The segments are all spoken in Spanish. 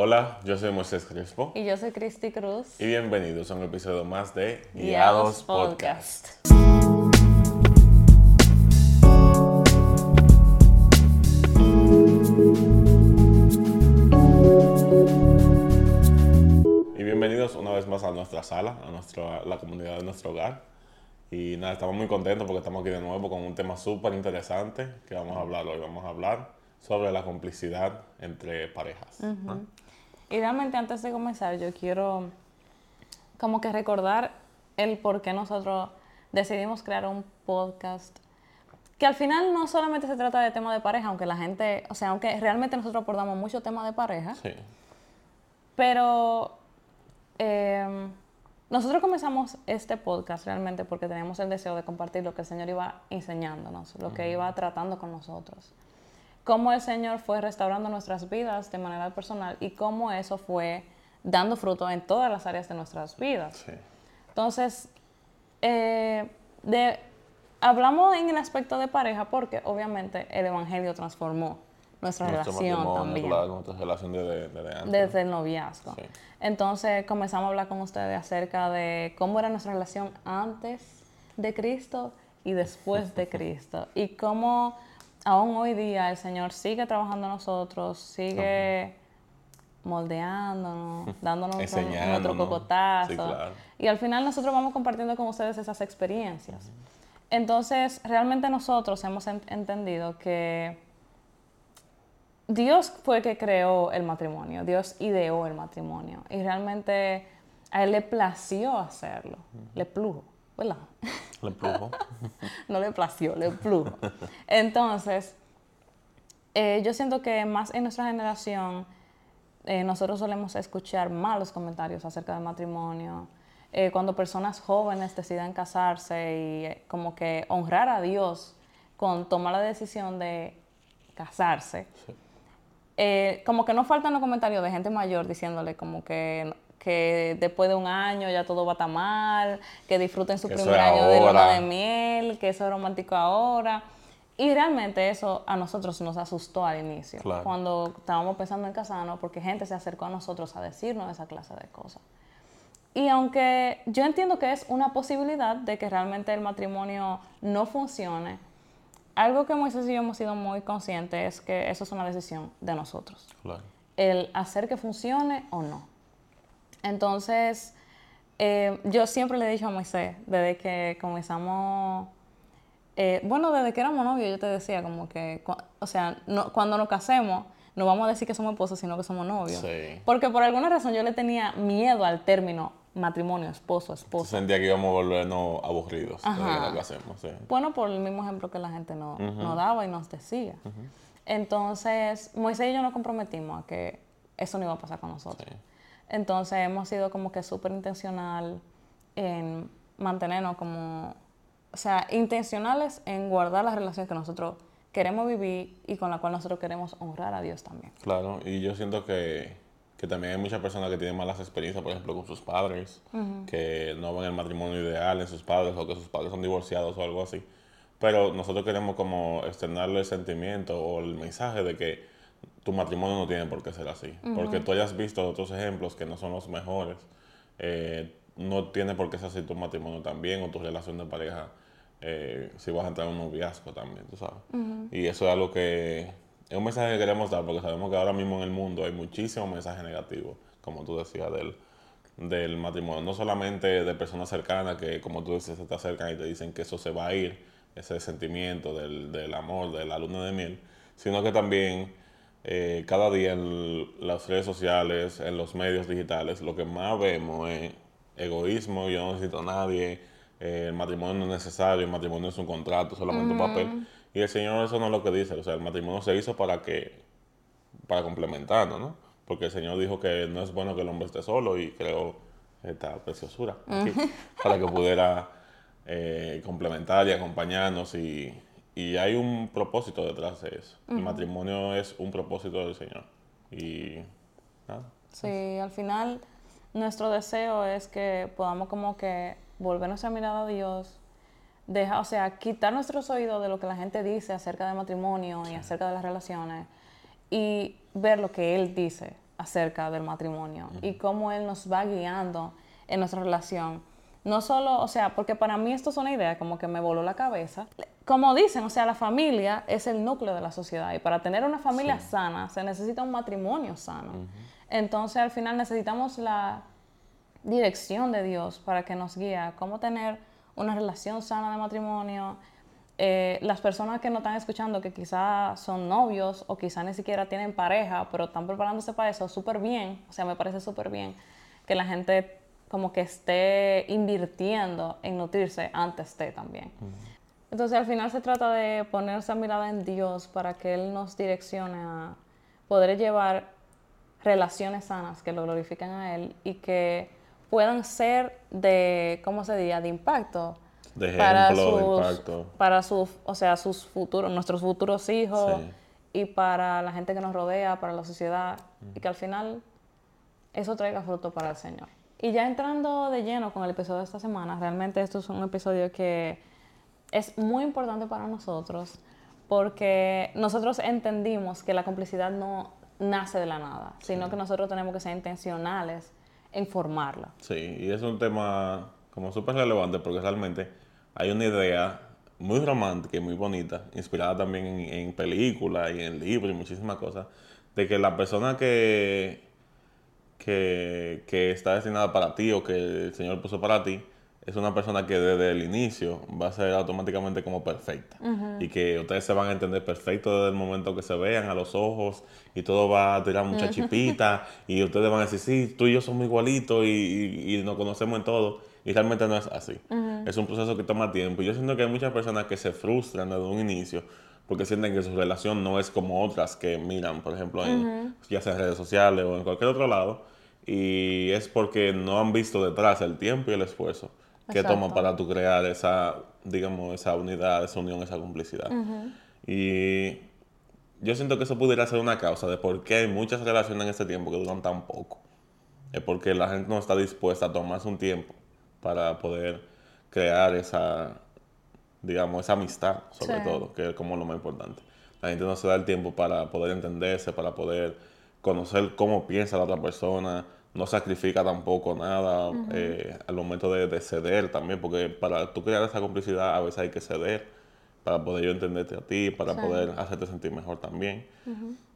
Hola, yo soy Moisés Crespo. Y yo soy Cristi Cruz. Y bienvenidos a un episodio más de Guiados, Podcast. Y bienvenidos una vez más a nuestra sala, a nuestra, la comunidad de nuestro hogar. Y nada, estamos muy contentos porque estamos aquí de nuevo con un tema súper interesante que vamos a hablar hoy. Vamos a hablar sobre la complicidad entre parejas. ¿no? Y realmente antes de comenzar, yo quiero como que recordar el por qué nosotros decidimos crear un podcast. Que al final no solamente se trata de tema de pareja, aunque la gente, o sea, aunque realmente nosotros abordamos mucho tema de pareja, Sí. pero eh, nosotros comenzamos este podcast realmente porque teníamos el deseo de compartir lo que el Señor iba enseñándonos, lo que iba tratando con nosotros. Cómo el Señor fue restaurando nuestras vidas de manera personal y cómo eso fue dando fruto en todas las áreas de nuestras vidas. Sí. Entonces, eh, de, hablamos en el aspecto de pareja porque obviamente el Evangelio transformó nuestra Nuestro relación también claro, nuestra relación de, de, de antes. desde el noviazgo. Sí. Entonces comenzamos a hablar con ustedes acerca de cómo era nuestra relación antes de Cristo y después de Cristo. Y cómo aún hoy día el Señor sigue trabajando en nosotros, sigue moldeándonos, dándonos nuestro, nuestro cocotazo. Sí, claro. Y al final nosotros vamos compartiendo con ustedes esas experiencias. Entonces, realmente nosotros hemos en- entendido que Dios fue que creó el matrimonio, Dios ideó el matrimonio y realmente a Él le plació hacerlo, le plujo, ¿verdad? Le empujo. no le plació, le plujo. Entonces, eh, yo siento que más en nuestra generación eh, nosotros solemos escuchar malos comentarios acerca del matrimonio. Eh, cuando personas jóvenes deciden casarse y como que honrar a Dios con tomar la decisión de casarse, eh, como que no faltan los comentarios de gente mayor diciéndole como que, que después de un año ya todo va a estar mal, que disfruten su Que primer año de luna ahora. de miel, que eso es romántico ahora. Y realmente eso a nosotros nos asustó al inicio, Claro. cuando estábamos pensando en casarnos, porque gente se acercó a nosotros a decirnos esa clase de cosas. Y aunque yo entiendo que es una posibilidad de que realmente el matrimonio no funcione, algo que Moisés y yo hemos sido muy conscientes es que eso es una decisión de nosotros Claro. el hacer que funcione o no. Entonces, eh, yo siempre le he dicho a Moisés, desde que comenzamos, eh, bueno, desde que éramos novios, yo te decía como que, o sea, no- cuando nos casemos, no vamos a decir que somos esposos, sino que somos novios. Sí. Porque por alguna razón yo le tenía miedo al término matrimonio, esposo, esposa. sentía que íbamos a volvernos aburridos Ajá. que hacemos. Sí. Bueno, por el mismo ejemplo que la gente no- nos daba y nos decía. Entonces, Moisés y yo nos comprometimos a que eso no iba a pasar con nosotros. Sí. Entonces, hemos sido como que súper intencional en mantenernos como, o sea, intencionales en guardar la relación que nosotros queremos vivir y con la cual nosotros queremos honrar a Dios también. Claro, y yo siento que, que también hay muchas personas que tienen malas experiencias, por ejemplo, con sus padres, que no ven el matrimonio ideal en sus padres o que sus padres son divorciados o algo así. Pero nosotros queremos como externarle el sentimiento o el mensaje de que tu matrimonio no tiene por qué ser así. Porque tú hayas visto otros ejemplos que no son los mejores. eh, no tiene por qué ser así tu matrimonio también o tu relación de pareja eh, si vas a entrar en un noviazgo también, tú sabes. Y eso es algo que es un mensaje que queremos dar porque sabemos que ahora mismo en el mundo hay muchísimos mensajes negativos, como tú decías, del, del matrimonio. No solamente de personas cercanas que, como tú dices, se te acercan y te dicen que eso se va a ir, ese sentimiento del, del amor, de la luna de miel, sino que también eh, cada día en las redes sociales, en los medios digitales, lo que más vemos es egoísmo, yo no necesito a nadie, eh, el matrimonio no es necesario, el matrimonio es un contrato, solamente un papel. Y el Señor eso no es lo que dice, o sea, el matrimonio se hizo para que, para complementarnos, ¿no? Porque el Señor dijo que no es bueno que el hombre esté solo y creó esta preciosura aquí, para que pudiera eh, complementar y acompañarnos y, y hay un propósito detrás de eso. El matrimonio es un propósito del Señor. Y nada. Sí, al final nuestro deseo es que podamos como que volver nuestra mirada a Dios, deja, o sea, quitar nuestros oídos de lo que la gente dice acerca del matrimonio y acerca de las relaciones y ver lo que Él dice acerca del matrimonio y cómo Él nos va guiando en nuestra relación. No solo, o sea, porque para mí esto es una idea como que me voló la cabeza. Como dicen, o sea, la familia es el núcleo de la sociedad y para tener una familia sana se necesita un matrimonio sano. Entonces al final necesitamos la dirección de Dios para que nos guíe a cómo tener una relación sana de matrimonio. Eh, las personas que nos están escuchando, que quizás son novios o quizás ni siquiera tienen pareja, pero están preparándose para eso, súper bien, o sea, me parece súper bien que la gente como que esté invirtiendo en nutrirse antes de también. Entonces al final se trata de poner esa mirada en Dios para que Él nos direccione a poder llevar relaciones sanas que lo glorifiquen a Él y que puedan ser de, ¿cómo se diría?, de impacto. De para ejemplo, de sus, impacto. Para sus, o sea, sus futuros, nuestros futuros hijos Sí. y para la gente que nos rodea, para la sociedad y que al final eso traiga fruto para el Señor. Y ya entrando de lleno con el episodio de esta semana, realmente esto es un episodio que es muy importante para nosotros porque nosotros entendimos que la complicidad no nace de la nada, sino que nosotros tenemos que ser intencionales en formarla. Sí, y es un tema como súper relevante porque realmente hay una idea muy romántica y muy bonita, inspirada también en, en películas y en libros y muchísimas cosas, de que la persona que, que, que está destinada para ti o que el Señor puso para ti es una persona que desde el inicio va a ser automáticamente como perfecta. Y que ustedes se van a entender perfecto desde el momento que se vean a los ojos y todo va a tirar mucha chipita y ustedes van a decir, sí, tú y yo somos igualitos y, y- y nos conocemos en todo. Y realmente no es así. Es un proceso que toma tiempo. Y yo siento que hay muchas personas que se frustran desde un inicio porque sienten que su relación no es como otras que miran, por ejemplo, en, ya sea en redes sociales o en cualquier otro lado y es porque no han visto detrás el tiempo y el esfuerzo que toma para tu crear esa, digamos, esa unidad, esa unión, esa complicidad. Y yo siento que eso pudiera ser una causa de por qué hay muchas relaciones en este tiempo que duran tan poco. Es porque la gente no está dispuesta a tomarse un tiempo para poder crear esa, digamos, esa amistad, sobre Sí. todo, que es como lo más importante. La gente no se da el tiempo para poder entenderse, para poder conocer cómo piensa la otra persona, no sacrifica tampoco nada eh, al momento de, de ceder también, porque para tú crear esa complicidad a veces hay que ceder para poder yo entenderte a ti, para Sí. poder hacerte sentir mejor también.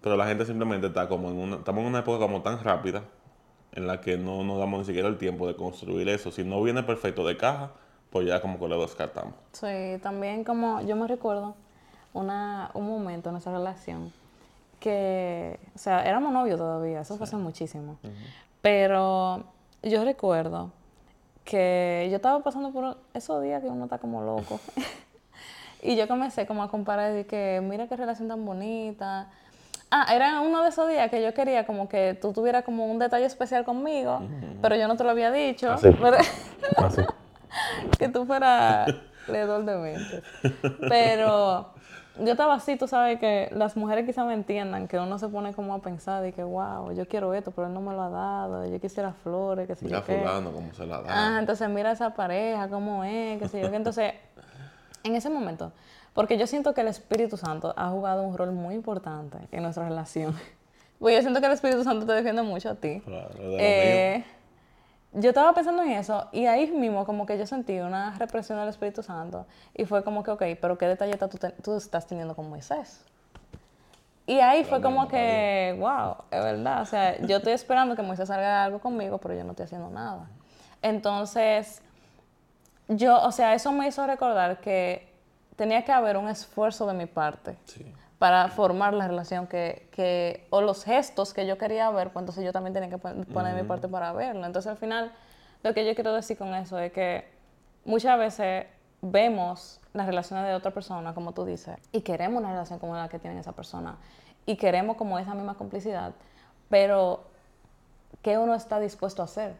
Pero la gente simplemente está como en una, estamos en una época como tan rápida en la que no nos damos ni siquiera el tiempo de construir eso. Si no viene perfecto de caja, pues ya como que lo descartamos. Sí, también como yo me recuerdo una, un momento en nuestra relación que, o sea, éramos novios todavía, eso fue hace muchísimo. Pero yo recuerdo que yo estaba pasando por esos días que uno está como loco. y yo comencé como a comparar y que mira qué relación tan bonita. Ah, era uno de esos días que yo quería como que tú tuvieras como un detalle especial conmigo, pero yo no te lo había dicho. Así. Pero- Así. que tú fueras leedor de mentes. Pero yo estaba así, tú sabes que las mujeres quizás me entiendan, que uno se pone como a pensar de que, wow, yo quiero esto, pero él no me lo ha dado, yo quisiera flores, que sé Mira yo qué. fulano cómo se la da. Ah, entonces mira esa pareja, cómo es, qué sé yo qué. Entonces, en ese momento, porque yo siento que el Espíritu Santo ha jugado un rol muy importante en nuestra relación. Porque yo siento que el Espíritu Santo te defiende mucho a ti. Claro, de lo mío. Yo estaba pensando en eso y ahí mismo como que yo sentí una represión del Espíritu Santo y fue como que, ok, pero ¿qué detalle tú, te- tú estás teniendo con Moisés? Y ahí fue como que, wow, es verdad, o sea, yo estoy esperando que Moisés haga algo conmigo, pero yo no estoy haciendo nada. Entonces, yo, o sea, eso me hizo recordar que tenía que haber un esfuerzo de mi parte Sí. Para formar la relación que, que, o los gestos que yo quería ver, pues entonces yo también tenía que pon- poner mi parte para verlo. Entonces al final, lo que yo quiero decir con eso es que muchas veces vemos las relaciones de otra persona, como tú dices, y queremos una relación como la que tiene esa persona, y queremos como esa misma complicidad, pero ¿qué uno está dispuesto a hacer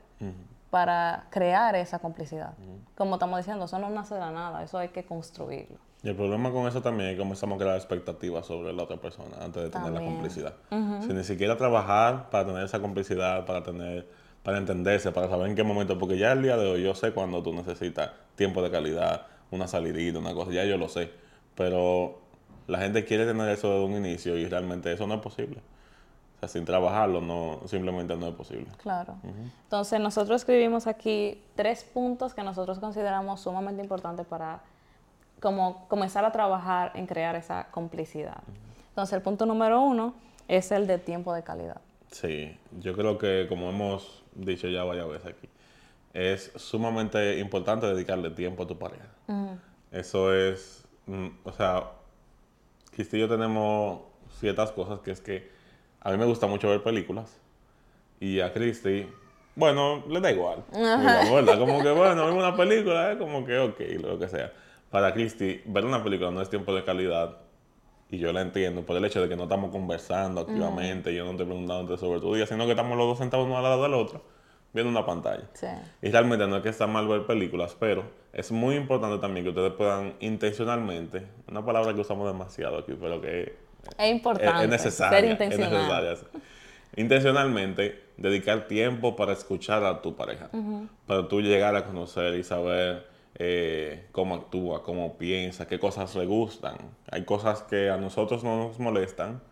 para crear esa complicidad? Como estamos diciendo, eso no nace de la nada, eso hay que construirlo. Y el problema con eso también es que comenzamos a crear expectativas sobre la otra persona antes de tener la complicidad. Sin ni siquiera trabajar para tener esa complicidad, para tener, para entenderse, para saber en qué momento, porque ya el día de hoy yo sé cuando tú necesitas tiempo de calidad, una salidita, una cosa, ya yo lo sé. Pero la gente quiere tener eso desde un inicio y realmente eso no es posible. O sea, sin trabajarlo no, simplemente no es posible. Claro. Entonces nosotros escribimos aquí tres puntos que nosotros consideramos sumamente importantes para como comenzar a trabajar en crear esa complicidad. Entonces el punto número uno es el de tiempo de calidad. Sí, yo creo que como hemos dicho ya varias veces aquí, es sumamente importante dedicarle tiempo a tu pareja. Eso es, mm, o sea, Cristi y yo tenemos ciertas cosas que es que a mí me gusta mucho ver películas y a Cristi, bueno, le da igual. ¿verdad? Como que, bueno, vemos una película, es como que, ok, lo que sea. Para Cristi, ver una película no es tiempo de calidad y yo la entiendo por el hecho de que no estamos conversando activamente, yo no te preguntando sobre tu día, sino que estamos los dos sentados uno al lado del otro viendo una pantalla. Sí. Y realmente no es que está mal ver películas, pero es muy importante también que ustedes puedan intencionalmente, una palabra que usamos demasiado aquí, pero que es importante. Es, necesaria. Ser intencional. Intencionalmente dedicar tiempo para escuchar a tu pareja, para tú llegar a conocer y saber eh, cómo actúa, cómo piensa, qué cosas le gustan. Hay cosas que a nosotros no nos molestan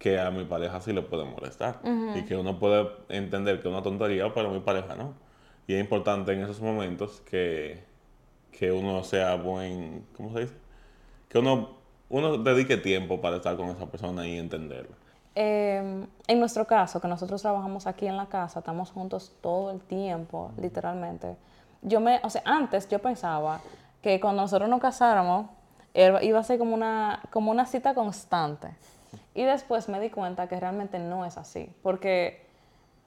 que a mi pareja sí le puede molestar. Y que uno puede entender que es una tontería, pero a mi pareja no. Y es importante en esos momentos que, que uno sea buen, ¿cómo se dice? Que uno, uno dedique tiempo para estar con esa persona y entenderla. Em, en nuestro caso, que nosotros trabajamos aquí en la casa, estamos juntos todo el tiempo, literalmente. Yo me, o sea, antes yo pensaba que cuando nosotros nos casáramos, iba a ser como una, como una cita constante. Y después me di cuenta que realmente no es así, porque,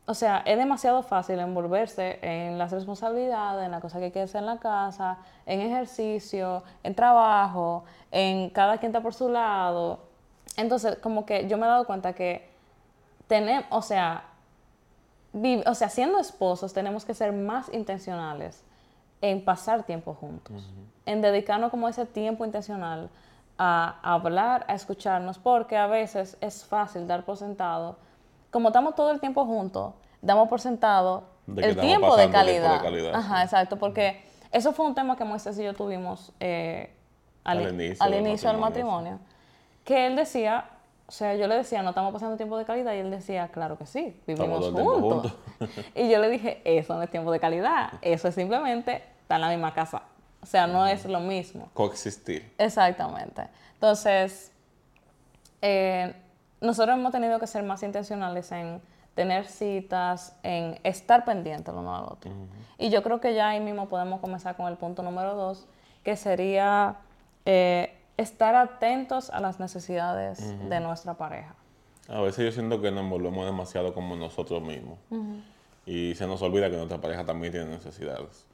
o sea, es demasiado fácil envolverse en las responsabilidades, en la cosa que hay que hacer en la casa, en ejercicio, en trabajo, en cada quien está por su lado. Entonces, como que yo me he dado cuenta que tenemos, o sea, o sea, siendo esposos tenemos que ser más intencionales en pasar tiempo juntos, en dedicarnos como ese tiempo intencional a, hablar, a escucharnos, porque a veces es fácil dar por sentado, como estamos todo el tiempo juntos, damos por sentado el tiempo de calidad. Ajá, exacto, porque eso fue un tema que Moisés y yo tuvimos eh, al, inicio, del, matrimonio. que él decía, o sea, yo le decía, no estamos pasando tiempo de calidad, y él decía, claro que sí, vivimos juntos. y yo le dije, eso no es tiempo de calidad, eso es simplemente estar en la misma casa o sea, no es lo mismo. Coexistir. Exactamente. Entonces, eh, nosotros hemos tenido que ser más intencionales en tener citas, en estar pendientes lo uno al otro. Y yo creo que ya ahí mismo podemos comenzar con el punto número dos, que sería eh, estar atentos a las necesidades de nuestra pareja. A veces yo siento que nos envolvemos demasiado como nosotros mismos. Y se nos olvida que nuestra pareja también tiene necesidades.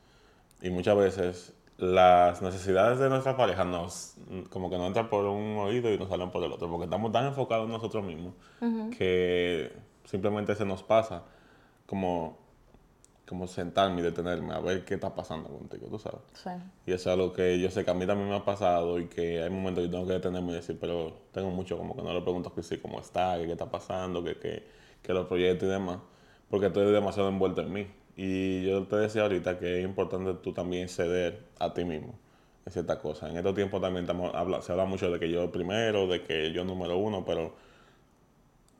Y muchas veces las necesidades de nuestra pareja nos, como que no entran por un oído y nos salen por el otro, porque estamos tan enfocados en nosotros mismos que simplemente se nos pasa como, como sentarme y detenerme a ver qué está pasando contigo, tú sabes. Sí. Y eso es algo que yo sé que a mí también me ha pasado y que hay momentos que tengo que detenerme y decir, pero tengo mucho como que no le pregunto que sí, cómo está, qué está pasando, qué que, que los proyectos y demás, porque estoy demasiado envuelto en mí. Y yo te decía ahorita que es importante tú también ceder a ti mismo en ciertas cosas. En estos tiempos también estamos, se habla mucho de que yo primero, de que yo número uno, pero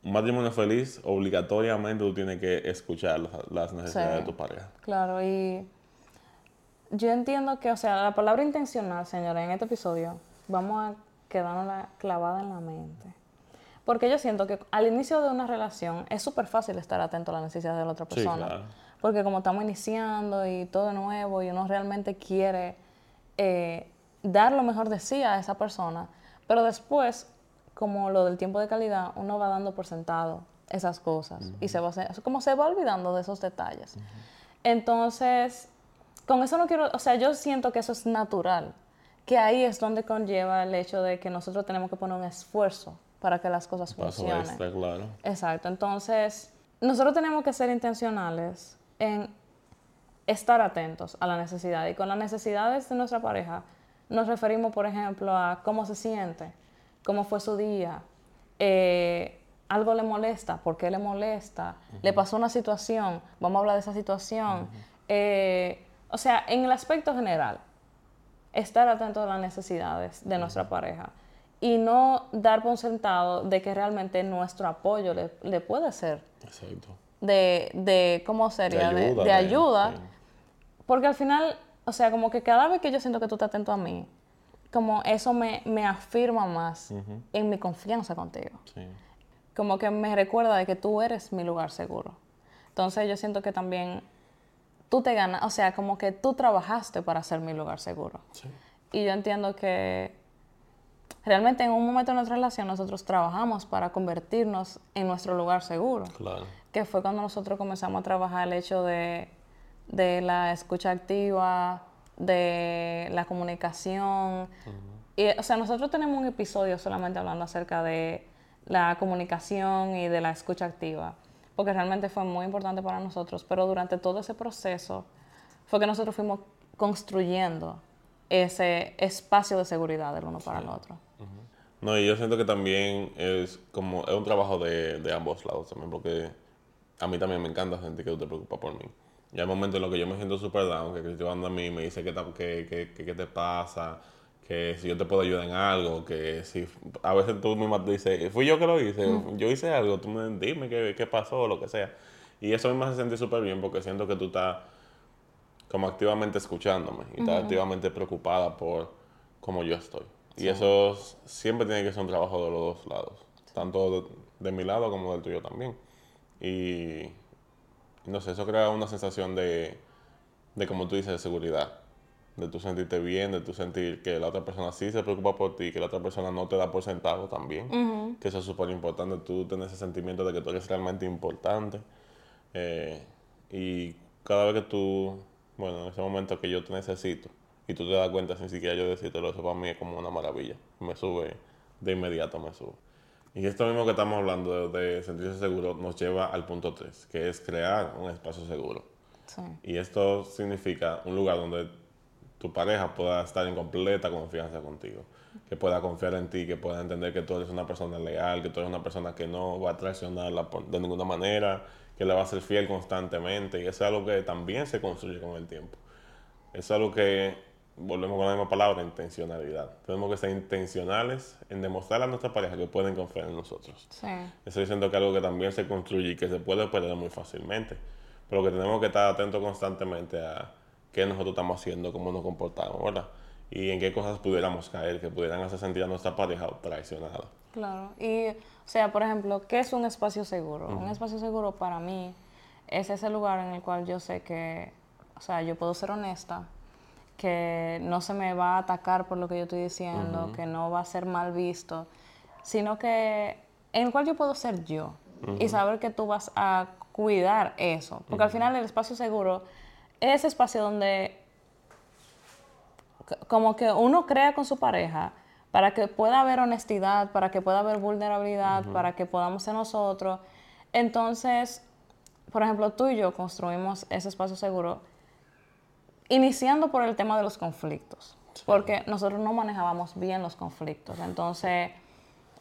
un matrimonio feliz, obligatoriamente tú tienes que escuchar las, necesidades de tu pareja. Claro, y yo entiendo que, o sea, la palabra intencional, señora, en este episodio, vamos a quedarnos clavada en la mente. Porque yo siento que al inicio de una relación es súper fácil estar atento a las necesidades de la otra persona. Sí, claro porque como estamos iniciando y todo nuevo y uno realmente quiere eh, dar lo mejor de sí a esa persona, pero después, como lo del tiempo de calidad, uno va dando por sentado esas cosas y se va como se va olvidando de esos detalles. Entonces, con eso no quiero, o sea, yo siento que eso es natural, que ahí es donde conlleva el hecho de que nosotros tenemos que poner un esfuerzo para que las cosas funcionen. claro. Exacto. Entonces, nosotros tenemos que ser intencionales en estar atentos a la necesidad. Y con las necesidades de nuestra pareja nos referimos, por ejemplo, a cómo se siente, cómo fue su día, eh, algo le molesta, por qué le molesta, le pasó una situación, vamos a hablar de esa situación. Eh, o sea, en el aspecto general, estar atentos a las necesidades de nuestra pareja. y no dar por sentado de que realmente nuestro apoyo le, puede ser. Exacto. De, de ¿cómo sería? De ayuda. Porque al final, o sea, como que cada vez que yo siento que tú estás atento a mí, como eso me, afirma más en mi confianza contigo. Como que me recuerda de que tú eres mi lugar seguro. Entonces yo siento que también tú te ganas, o sea, como que tú trabajaste para ser mi lugar seguro. Y yo entiendo que realmente en un momento de nuestra relación nosotros trabajamos para convertirnos en nuestro lugar seguro. Claro. Que fue cuando nosotros comenzamos a trabajar el hecho de, de la escucha activa, de la comunicación. y, o sea, nosotros tenemos un episodio solamente hablando acerca de la comunicación y de la escucha activa, porque realmente fue muy importante para nosotros, pero durante todo ese proceso fue que nosotros fuimos construyendo ese espacio de seguridad del uno para el otro. No, y yo siento que también es como, es un trabajo de, de ambos lados también, porque a mí también me encanta sentir que te preocupas por mí. Y hay momentos en los que yo me siento súper down, que Cristian a mí me dice qué que, que, te pasa, que si yo te puedo ayudar en algo, que si a veces tú misma te dices, fui yo que lo hice, yo hice algo, tú me dime qué, qué pasó o lo que sea. Y eso a mí me hace sentir súper bien porque siento que tú estás como activamente escuchándome y estás activamente preocupada por cómo yo estoy. Y eso siempre tiene que ser un trabajo de los dos lados, tanto de mi lado como del tuyo también. Y no sé, eso crea una sensación de, de como tú dices, de seguridad. De tú sentirte bien, de tú sentir que la otra persona sí se preocupa por ti, que la otra persona no te da por sentado también. Que eso es súper importante, tú tener ese sentimiento de que tú eres realmente importante. Eh, y cada vez que tú, bueno, en ese momento que yo te necesito, y tú te das cuenta sin siquiera yo decírtelo, eso para mí es como una maravilla. Me sube, de inmediato me sube. Y esto mismo que estamos hablando de, sentirse seguro nos lleva al punto 3, que es crear un espacio seguro. Y esto significa un lugar donde tu pareja pueda estar en completa confianza contigo, que pueda confiar en ti, que pueda entender que tú eres una persona leal, que tú eres una persona que no va a traicionarla de ninguna manera, que le va a ser fiel constantemente. Y eso es algo que también se construye con el tiempo. Es algo que volvemos con la misma palabra, intencionalidad. Tenemos que ser intencionales en demostrar a nuestra pareja que pueden confiar en nosotros. Sí. Estoy diciendo que algo que también se construye y que se puede perder muy fácilmente. Pero que tenemos que estar atentos constantemente a qué nosotros estamos haciendo, cómo nos comportamos, ¿verdad? Y en qué cosas pudiéramos caer, que pudieran hacer sentir a nuestra pareja traicionada. Claro. Y, o sea, por ejemplo, ¿qué es un espacio seguro? Un espacio seguro para mí es ese lugar en el cual yo sé que, o sea, yo puedo ser honesta, que no se me va a atacar por lo que yo estoy diciendo, que no va a ser mal visto, sino que en el cual yo puedo ser yo y saber que tú vas a cuidar eso. Porque al final el espacio seguro es espacio donde como que uno crea con su pareja para que pueda haber honestidad, para que pueda haber vulnerabilidad, para que podamos ser nosotros. Entonces, por ejemplo, tú y yo construimos ese espacio seguro Iniciando por el tema de los conflictos, porque nosotros no manejábamos bien los conflictos. Entonces,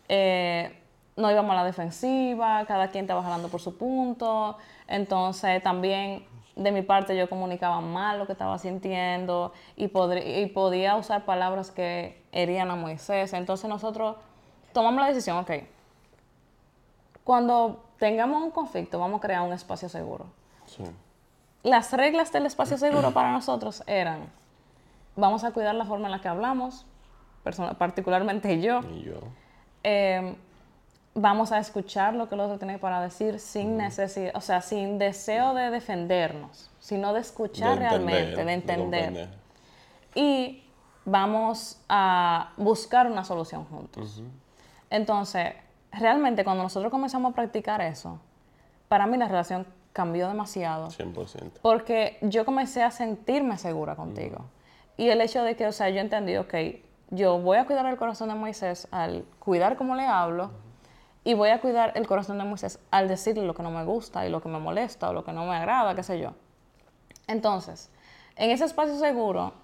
eh, no íbamos a la defensiva, cada quien estaba jalando por su punto. Entonces, también de mi parte yo comunicaba mal lo que estaba sintiendo y, y podía usar palabras que herían a Moisés. Entonces, nosotros tomamos la decisión, ok, cuando tengamos un conflicto, vamos a crear un espacio seguro. Sí las reglas del espacio seguro para nosotros eran, vamos a cuidar la forma en la que hablamos, particularmente yo. Y yo. Em, vamos a escuchar lo que el otro tiene para decir sin necesidad, o sea, sin deseo de defendernos, sino de escuchar realmente, de entender. y vamos a buscar una solución juntos. Entonces, realmente cuando nosotros comenzamos a practicar eso, para mí la relación cambió demasiado. 100%. Porque yo comencé a sentirme segura contigo. Y el hecho de que, o sea, yo entendí, ok, yo voy a cuidar el corazón de Moisés al cuidar cómo le hablo y voy a cuidar el corazón de Moisés al decirle lo que no me gusta y lo que me molesta o lo que no me agrada, qué sé yo. Entonces, en ese espacio seguro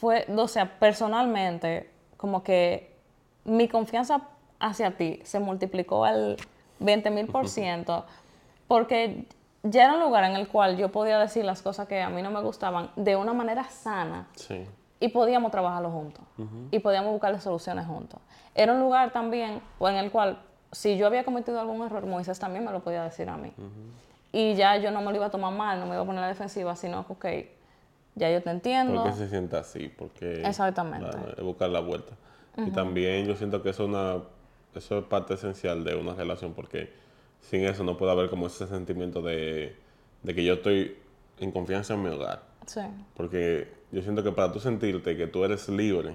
fue, o sea, personalmente, como que mi confianza hacia ti se multiplicó al 20 mil por ciento porque ya era un lugar en el cual yo podía decir las cosas que a mí no me gustaban de una manera sana. Sí. y podíamos trabajarlo juntos y podíamos buscarle soluciones juntos. Era un lugar también en el cual si yo había cometido algún error, Moisés también me lo podía decir a mí. Y ya yo no me lo iba a tomar mal, no me iba a poner a la defensiva, sino que, ok, ya yo te entiendo. Porque se sienta así, porque... Exactamente. buscar la vuelta. Y también yo siento que eso es, una, eso es parte esencial de una relación, porque sin eso no puede haber como ese sentimiento de, de que yo estoy en confianza en mi hogar. Sí. Porque yo siento que para tú sentirte que tú eres libre,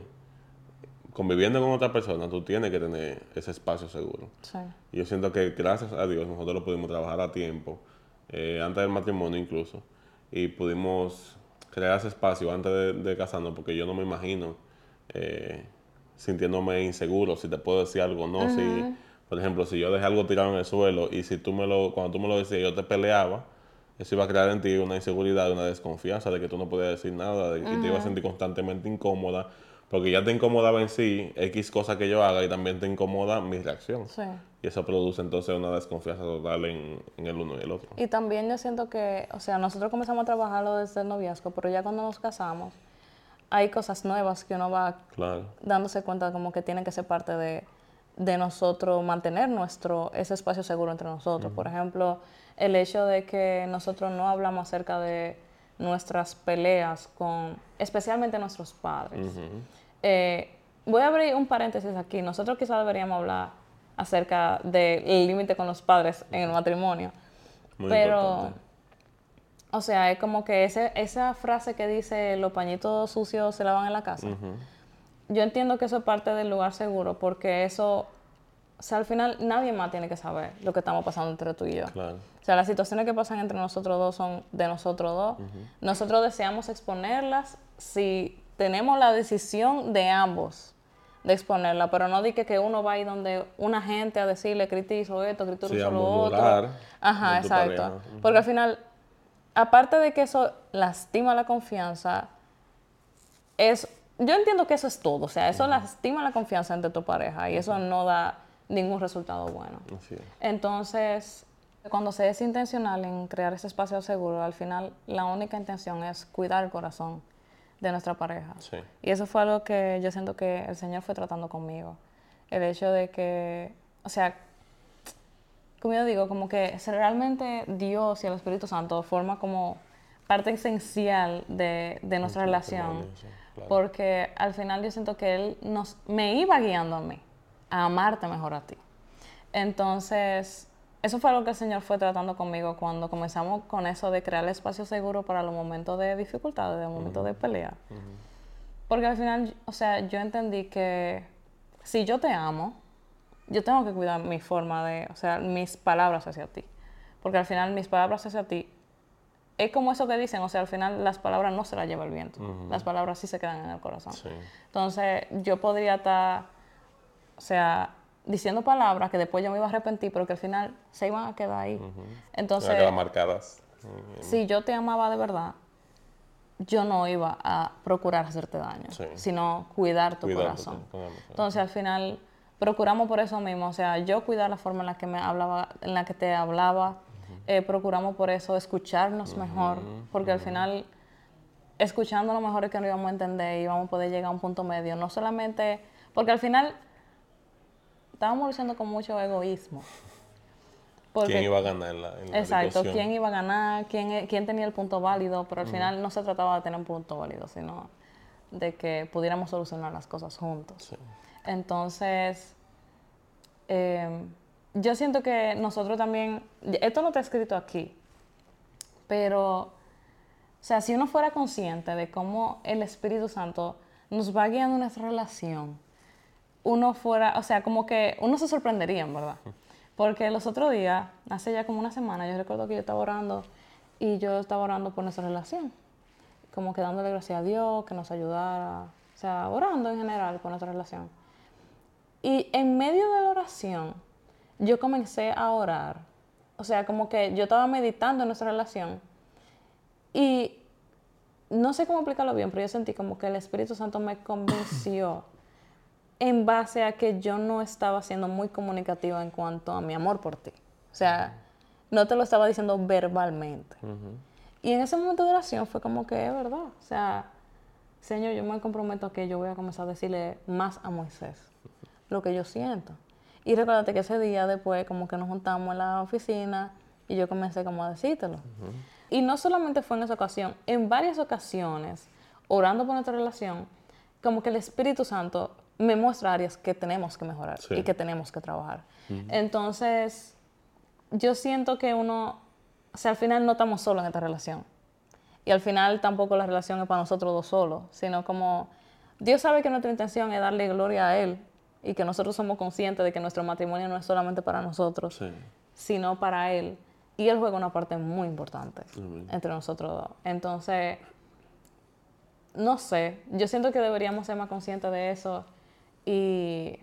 conviviendo con otra persona, tú tienes que tener ese espacio seguro. Sí. Y yo siento que gracias a Dios nosotros lo pudimos trabajar a tiempo, eh, antes del matrimonio incluso, y pudimos crear ese espacio antes de, casarnos, porque yo no me imagino eh, sintiéndome inseguro, si te puedo decir algo o no, si, por ejemplo, si yo dejé algo tirado en el suelo y si tú me lo, cuando tú me lo decías, yo te peleaba, eso iba a crear en ti una inseguridad, una desconfianza de que tú no podías decir nada de, y te ibas a sentir constantemente incómoda porque ya te incomodaba en sí X cosa que yo haga y también te incomoda mi reacción. Sí. Y eso produce entonces una desconfianza total en, el uno y el otro. Y también yo siento que, o sea, nosotros comenzamos a trabajarlo desde el noviazgo, pero ya cuando nos casamos, hay cosas nuevas que uno va dándose cuenta como que tienen que ser parte de, nosotros mantener nuestro, ese espacio seguro entre nosotros. Por ejemplo, el hecho de que nosotros no hablamos acerca de nuestras peleas con, especialmente nuestros padres. Eh, voy a abrir un paréntesis aquí. Nosotros quizás deberíamos hablar acerca del límite con los padres en el matrimonio. pero, o sea, es como que ese, esa frase que dice los pañitos sucios se lavan en la casa. Yo entiendo que eso es parte del lugar seguro porque eso o sea, al final nadie más tiene que saber lo que estamos pasando entre tú y yo. Claro. O sea, las situaciones que pasan entre nosotros dos son de nosotros dos. Nosotros deseamos exponerlas si tenemos la decisión de ambos de exponerla, pero no di que, que uno va ahí donde una gente a decirle critizo esto, critizo lo otro. Ajá, exacto. Porque al final, aparte de que eso lastima la confianza, es yo entiendo que eso es todo, o sea, eso lastima la confianza entre tu pareja y eso no da ningún resultado bueno. Entonces, cuando se es intencional en crear ese espacio seguro, al final la única intención es cuidar el corazón de nuestra pareja. Y eso fue algo que yo siento que el Señor fue tratando conmigo. El hecho de que, o sea, como yo digo, como que realmente Dios y el Espíritu Santo forma como parte esencial de, nuestra relación. Porque al final yo siento que Él nos, me iba guiando a mí a amarte mejor a ti. Entonces, eso fue algo que el Señor fue tratando conmigo cuando comenzamos con eso de crear el espacio seguro para los momentos de dificultades, de momentos de pelea. Porque al final, o sea, yo entendí que si yo te amo, yo tengo que cuidar mi forma de, o sea, mis palabras hacia ti. Porque al final mis palabras hacia ti es como eso que dicen, o sea, al final las palabras no se las lleva el viento. Las palabras sí se quedan en el corazón. Entonces, yo podría estar o sea, diciendo palabras que después yo me iba a arrepentir, pero que al final se iban a quedar ahí. Entonces, quedar marcadas. Si yo te amaba de verdad, yo no iba a procurar hacerte daño, sino cuidar tu corazón. Entonces, al final, procuramos por eso mismo, o sea, yo cuidar la forma en la que me hablaba, en la que te hablaba, eh, procuramos por eso escucharnos mejor, porque al final, escuchando lo mejor es que nos íbamos a entender y íbamos a poder llegar a un punto medio, no solamente, porque al final estábamos luchando con mucho egoísmo. ¿Quién iba a ganar en la, Exacto, quién iba a ganar, quién, e, quién tenía el punto válido, pero al final no se trataba de tener un punto válido, sino de que pudiéramos solucionar las cosas juntos. Entonces, em, yo siento que nosotros también, esto no está escrito aquí, pero, o sea, si uno fuera consciente de cómo el Espíritu Santo nos va guiando en nuestra relación, uno fuera, o sea, como que uno se sorprendería, verdad. Porque los otros días, hace ya como una semana, yo recuerdo que yo estaba orando y yo estaba orando por nuestra relación. Como que dándole gracias a Dios, que nos ayudara, o sea, orando en general por nuestra relación. Y en medio de la oración, yo comencé a orar. O sea, como que yo estaba meditando en nuestra relación. Y no sé cómo explicarlo bien, pero yo sentí como que el Espíritu Santo me convenció en base a que yo no estaba siendo muy comunicativa en cuanto a mi amor por ti. O sea, no te lo estaba diciendo verbalmente. Y en ese momento de oración fue como que es verdad. O sea, Señor, yo me comprometo a que yo voy a comenzar a decirle más a Moisés lo que yo siento. Y recuérdate que ese día después como que nos juntamos en la oficina y yo comencé como a decírtelo. Y no solamente fue en esa ocasión, en varias ocasiones, orando por nuestra relación, como que el Espíritu Santo me muestra áreas que tenemos que mejorar y que tenemos que trabajar. Entonces, yo siento que uno, o sea, al final no estamos solos en esta relación. Y al final tampoco la relación es para nosotros dos solos, sino como Dios sabe que nuestra intención es darle gloria a Él y que nosotros somos conscientes de que nuestro matrimonio no es solamente para nosotros, sino para Él. Y Él juega una parte muy importante entre nosotros dos. Entonces, no sé, yo siento que deberíamos ser más conscientes de eso y,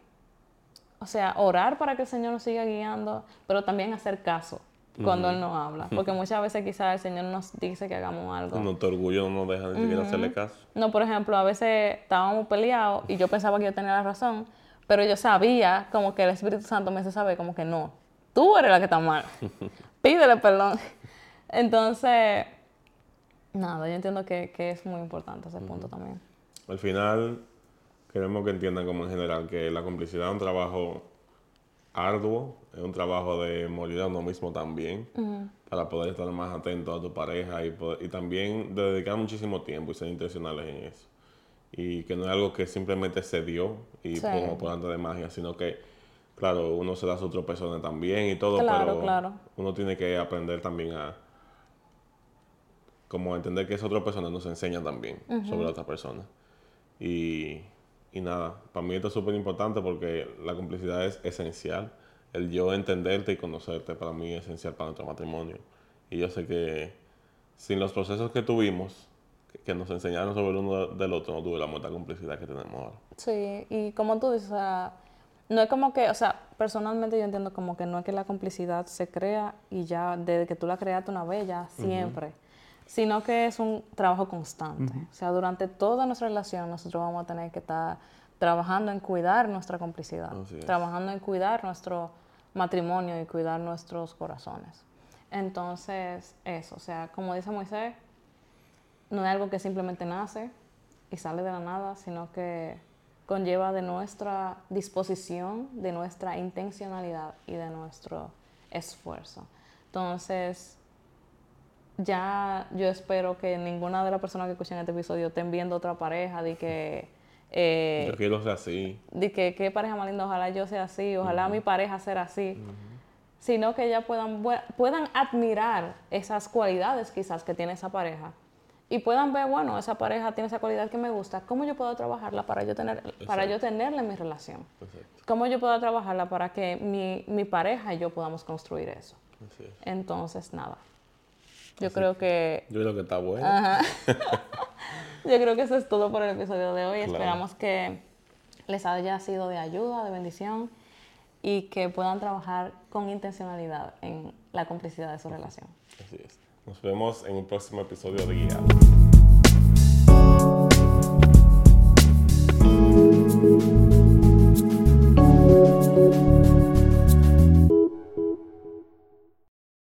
o sea, orar para que el Señor nos siga guiando, pero también hacer caso cuando Él nos habla. Porque muchas veces quizás el Señor nos dice que hagamos algo. No te orgullo no deja ni siquiera hacerle caso. No, por ejemplo, a veces estábamos peleados y yo pensaba que yo tenía la razón, pero yo sabía como que el Espíritu Santo me hace saber como que no, tú eres la que está mal. Pídele perdón. Entonces, nada, yo entiendo que, que es muy importante ese punto también. Al final, queremos que entiendan como en general que la complicidad es un trabajo arduo, es un trabajo de morir a uno mismo también, para poder estar más atento a tu pareja y, y también dedicar muchísimo tiempo y ser intencionales en eso. Y que no es algo que simplemente se dio y como por arte de magia, sino que, claro, uno se da sus tropezones también y todo, pero uno tiene que aprender también a como entender que esa otra persona nos enseña también sobre la otra persona. Y y nada, para mí esto es súper importante porque la complicidad es esencial. El yo entenderte y conocerte para mí es esencial para nuestro matrimonio. Y yo sé que sin los procesos que tuvimos, que, nos enseñaron sobre el uno del otro, no tuviéramos la complicidad que tenemos ahora. Sí, y como tú dices, o sea, no es como que, o sea, personalmente yo entiendo como que no es que la complicidad se crea y ya desde que tú la creaste una vez, ya siempre sino que es un trabajo constante. O sea, durante toda nuestra relación nosotros vamos a tener que estar trabajando en cuidar nuestra complicidad, trabajando en cuidar nuestro matrimonio y cuidar nuestros corazones. Entonces, eso, o sea, como dice Moisés, no es algo que simplemente nace y sale de la nada, sino que conlleva de nuestra disposición, de nuestra intencionalidad y de nuestro esfuerzo. Entonces, ya yo espero que ninguna de las personas que escuchen este episodio estén viendo otra pareja de que... Eh, yo quiero ser así. De que qué pareja más linda, ojalá yo sea así, ojalá mi pareja sea así. Sino que ya puedan, puedan admirar esas cualidades quizás que tiene esa pareja. Y puedan ver, bueno, esa pareja tiene esa cualidad que me gusta, ¿cómo yo puedo trabajarla para yo, tener, para yo tenerla en mi relación? ¿Cómo yo puedo trabajarla para que mi, mi pareja y yo podamos construir eso? Entonces, nada, yo creo que... Yo creo que está bueno. Yo creo que eso es todo por el episodio de hoy. Esperamos que les haya sido de ayuda, de bendición y que puedan trabajar con intencionalidad en la complicidad de su relación. Así es. Nos vemos en un próximo episodio de Guía.